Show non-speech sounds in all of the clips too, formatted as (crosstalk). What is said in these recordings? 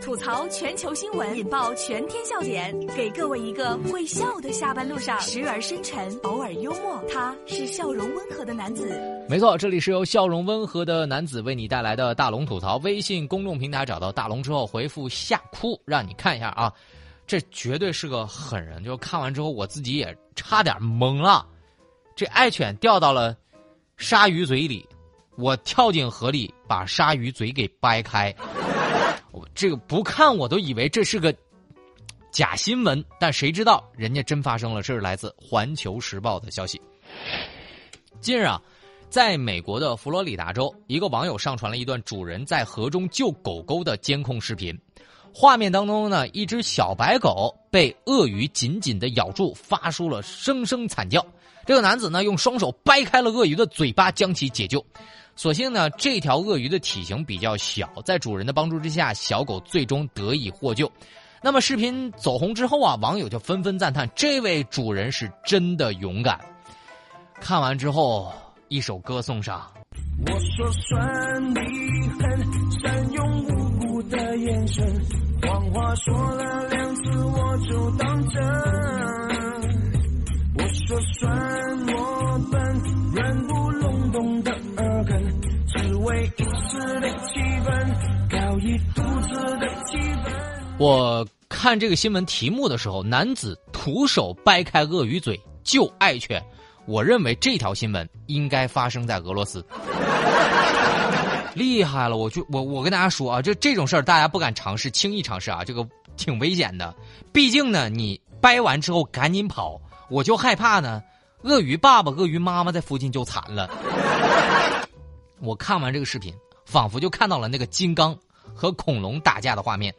吐槽全球新闻，引爆全天笑点，给各位一个会笑的下班路上，时而深沉，偶尔幽默。他是笑容温和的男子。没错，这里是由笑容温和的男子为你带来的大龙吐槽。微信公众平台找到大龙之后，回复“吓哭”，让你看一下啊，这绝对是个狠人。就看完之后，我自己也差点懵了。这爱犬掉到了鲨鱼嘴里，我跳进河里把鲨鱼嘴给掰开。这个不看我都以为这是个假新闻，但谁知道人家真发生了。这是来自《环球时报》的消息。近日啊，在美国的佛罗里达州，一个网友上传了一段主人在河中救狗狗的监控视频。画面当中呢，一只小白狗被鳄鱼紧紧的咬住，发出了声声惨叫。这个男子呢，用双手掰开了鳄鱼的嘴巴，将其解救。所幸呢，这条鳄鱼的体型比较小，在主人的帮助之下，小狗最终得以获救。那么视频走红之后啊，网友就纷纷赞叹这位主人是真的勇敢。看完之后，一首歌送上。我说算你狠，善用无辜的眼神，谎话说了两次我就当真。我说算我笨，软不隆咚的耳根，只为一时的气氛，搞一肚子的气氛。我看这个新闻题目的时候，男子徒手掰开鳄鱼嘴救爱犬。我认为这条新闻应该发生在俄罗斯，厉害了！我就我我跟大家说啊，就这种事儿大家不敢尝试，轻易尝试啊，这个挺危险的。毕竟呢，你掰完之后赶紧跑，我就害怕呢，鳄鱼爸爸、鳄鱼妈妈在附近就惨了。我看完这个视频，仿佛就看到了那个金刚和恐龙打架的画面。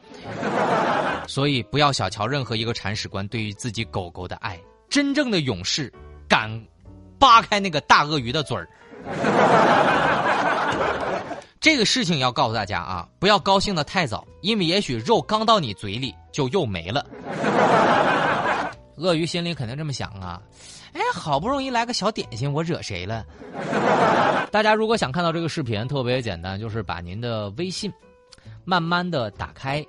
(laughs) 所以不要小瞧任何一个铲屎官对于自己狗狗的爱，真正的勇士敢。扒开那个大鳄鱼的嘴儿，(laughs) 这个事情要告诉大家啊，不要高兴的太早，因为也许肉刚到你嘴里就又没了。鳄鱼心里肯定这么想啊，哎，好不容易来个小点心，我惹谁了？(laughs) 大家如果想看到这个视频，特别简单，就是把您的微信慢慢的打开，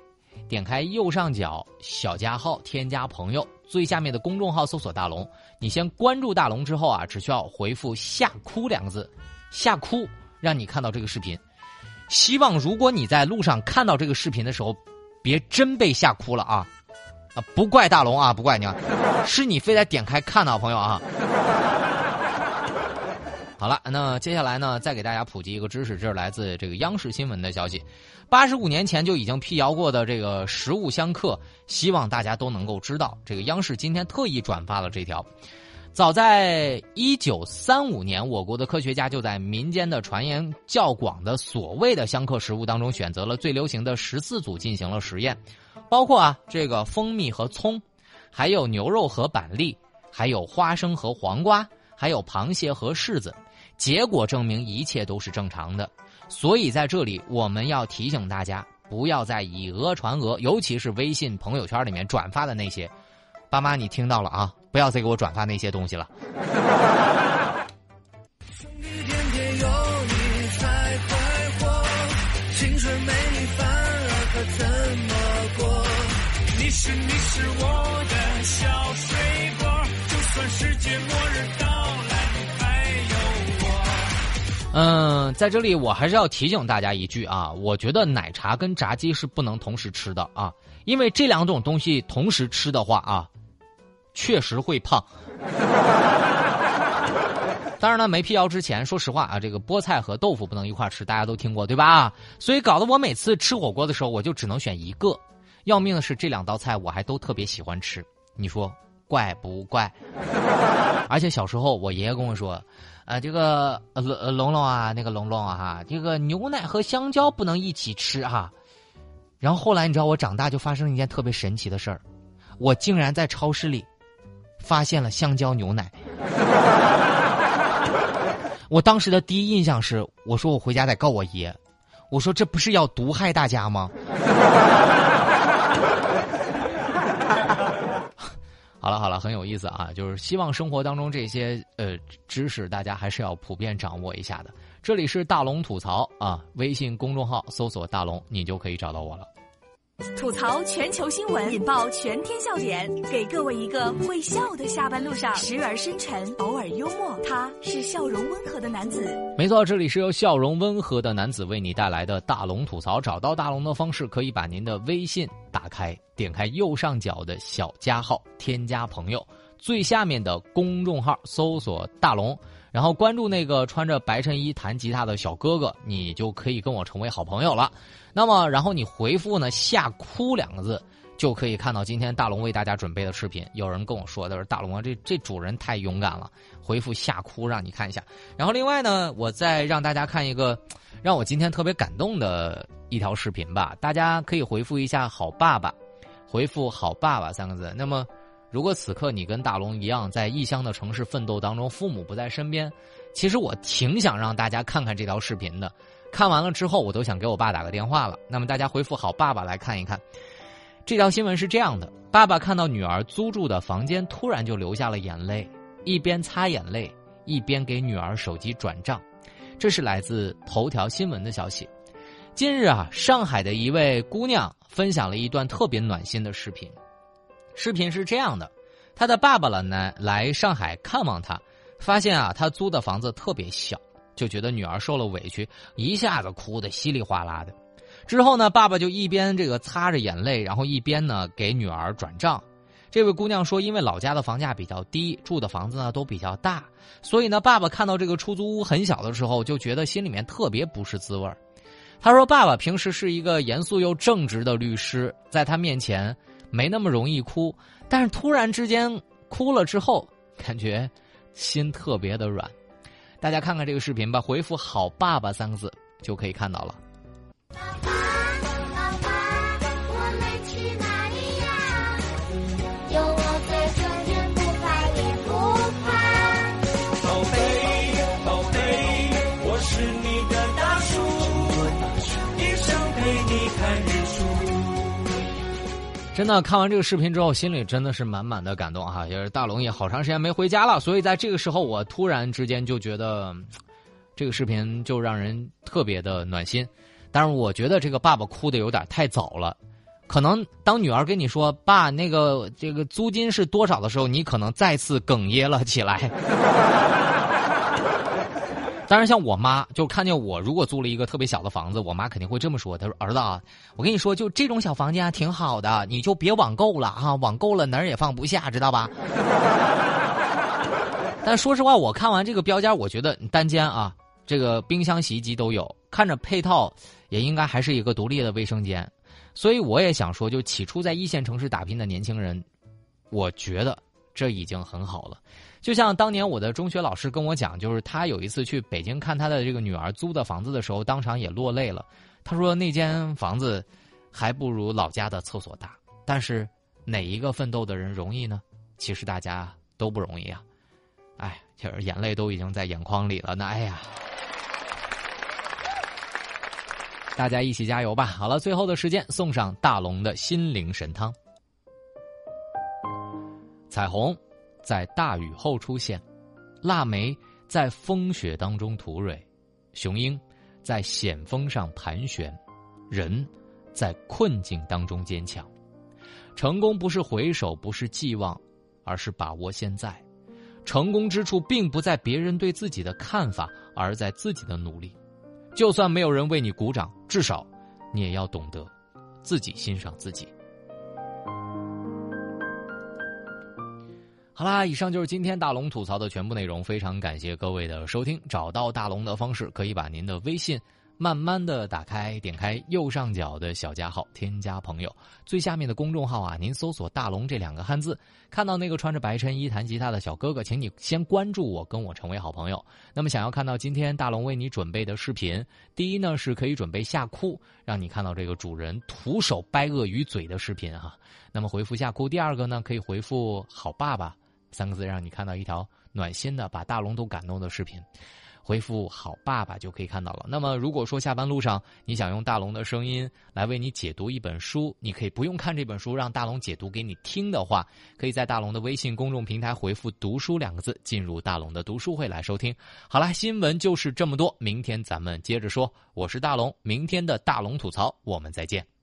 点开右上角小加号，添加朋友。最下面的公众号搜索“大龙”，你先关注大龙之后啊，只需要回复“吓哭”两个字，“吓哭”让你看到这个视频。希望如果你在路上看到这个视频的时候，别真被吓哭了啊！啊，不怪大龙啊，不怪你，啊，是你非得点开看到朋友啊。好了，那接下来呢，再给大家普及一个知识，这是来自这个央视新闻的消息。八十五年前就已经辟谣过的这个食物相克，希望大家都能够知道。这个央视今天特意转发了这条。早在一九三五年，我国的科学家就在民间的传言较广的所谓的相克食物当中，选择了最流行的十四组进行了实验，包括啊这个蜂蜜和葱，还有牛肉和板栗，还有花生和黄瓜，还有螃蟹和柿子。结果证明一切都是正常的，所以在这里我们要提醒大家，不要再以讹传讹，尤其是微信朋友圈里面转发的那些。爸妈，你听到了啊？不要再给我转发那些东西了。你是你是我的小水果，就算世界末日到来，还有我。嗯，在这里我还是要提醒大家一句啊，我觉得奶茶跟炸鸡是不能同时吃的啊，因为这两种东西同时吃的话啊，确实会胖。(laughs) 当然了，没辟谣之前，说实话啊，这个菠菜和豆腐不能一块吃，大家都听过对吧？所以搞得我每次吃火锅的时候，我就只能选一个。要命的是，这两道菜我还都特别喜欢吃，你说怪不怪？(laughs) 而且小时候我爷爷跟我说。啊，这个龙龙龙啊，那个龙龙啊，哈，这个牛奶和香蕉不能一起吃哈。然后后来你知道我长大就发生了一件特别神奇的事儿，我竟然在超市里发现了香蕉牛奶。(laughs) 我当时的第一印象是，我说我回家得告我爷，我说这不是要毒害大家吗？(laughs) 好了好了，很有意思啊！就是希望生活当中这些呃知识，大家还是要普遍掌握一下的。这里是大龙吐槽啊，微信公众号搜索“大龙”，你就可以找到我了。吐槽全球新闻，引爆全天笑点，给各位一个会笑的下班路上，时而深沉，偶尔幽默。他是笑容温和的男子。没错，这里是由笑容温和的男子为你带来的大龙吐槽。找到大龙的方式，可以把您的微信打开，点开右上角的小加号，添加朋友，最下面的公众号搜索大龙。然后关注那个穿着白衬衣弹吉他的小哥哥，你就可以跟我成为好朋友了。那么，然后你回复呢“吓哭”两个字，就可以看到今天大龙为大家准备的视频。有人跟我说的是大龙啊，这这主人太勇敢了，回复“吓哭”让你看一下。然后另外呢，我再让大家看一个让我今天特别感动的一条视频吧。大家可以回复一下“好爸爸”，回复“好爸爸”三个字。那么。如果此刻你跟大龙一样在异乡的城市奋斗当中，父母不在身边，其实我挺想让大家看看这条视频的。看完了之后，我都想给我爸打个电话了。那么大家回复“好爸爸”来看一看，这条新闻是这样的：爸爸看到女儿租住的房间，突然就流下了眼泪，一边擦眼泪，一边给女儿手机转账。这是来自头条新闻的消息。近日啊，上海的一位姑娘分享了一段特别暖心的视频。视频是这样的，他的爸爸了呢来上海看望他，发现啊他租的房子特别小，就觉得女儿受了委屈，一下子哭得稀里哗啦的。之后呢，爸爸就一边这个擦着眼泪，然后一边呢给女儿转账。这位姑娘说，因为老家的房价比较低，住的房子呢都比较大，所以呢爸爸看到这个出租屋很小的时候，就觉得心里面特别不是滋味儿。他说，爸爸平时是一个严肃又正直的律师，在他面前。没那么容易哭但是突然之间哭了之后感觉心特别的软。大家看看这个视频吧回复好爸爸三个字就可以看到了。爸爸爸爸我们去哪里呀？有我在不怕也不怕。宝贝宝贝我是你的大树一生陪你看日真的看完这个视频之后，心里真的是满满的感动哈！也是大龙也好长时间没回家了，所以在这个时候，我突然之间就觉得，这个视频就让人特别的暖心。但是我觉得这个爸爸哭的有点太早了，可能当女儿跟你说“爸，那个这个租金是多少”的时候，你可能再次哽咽了起来。(laughs) 当然，像我妈就看见我如果租了一个特别小的房子，我妈肯定会这么说：“她说儿子啊，我跟你说，就这种小房间，挺好的，你就别网购了啊，网购了哪儿也放不下，知道吧？” (laughs) 但说实话，我看完这个标间，我觉得单间啊，这个冰箱、洗衣机都有，看着配套也应该还是一个独立的卫生间，所以我也想说，就起初在一线城市打拼的年轻人，我觉得这已经很好了。就像当年我的中学老师跟我讲，就是他有一次去北京看他的这个女儿租的房子的时候，当场也落泪了。他说那间房子还不如老家的厕所大，但是哪一个奋斗的人容易呢？其实大家都不容易啊！哎，就是眼泪都已经在眼眶里了。那哎呀，大家一起加油吧！好了，最后的时间送上大龙的心灵神汤，彩虹。在大雨后出现，腊梅在风雪当中吐蕊，雄鹰在险峰上盘旋，人在困境当中坚强。成功不是回首，不是寄望，而是把握现在。成功之处并不在别人对自己的看法，而在自己的努力。就算没有人为你鼓掌，至少你也要懂得自己欣赏自己。好啦，以上就是今天大龙吐槽的全部内容。非常感谢各位的收听。找到大龙的方式，可以把您的微信慢慢的打开，点开右上角的小加号，添加朋友。最下面的公众号啊，您搜索“大龙”这两个汉字，看到那个穿着白衬衣弹吉他的小哥哥，请你先关注我，跟我成为好朋友。那么，想要看到今天大龙为你准备的视频，第一呢是可以准备吓哭，让你看到这个主人徒手掰鳄鱼嘴的视频哈。那么回复吓哭。第二个呢，可以回复好爸爸。三个字让你看到一条暖心的、把大龙都感动的视频，回复“好爸爸”就可以看到了。那么，如果说下班路上你想用大龙的声音来为你解读一本书，你可以不用看这本书，让大龙解读给你听的话，可以在大龙的微信公众平台回复“读书”两个字，进入大龙的读书会来收听。好了，新闻就是这么多，明天咱们接着说。我是大龙，明天的大龙吐槽，我们再见。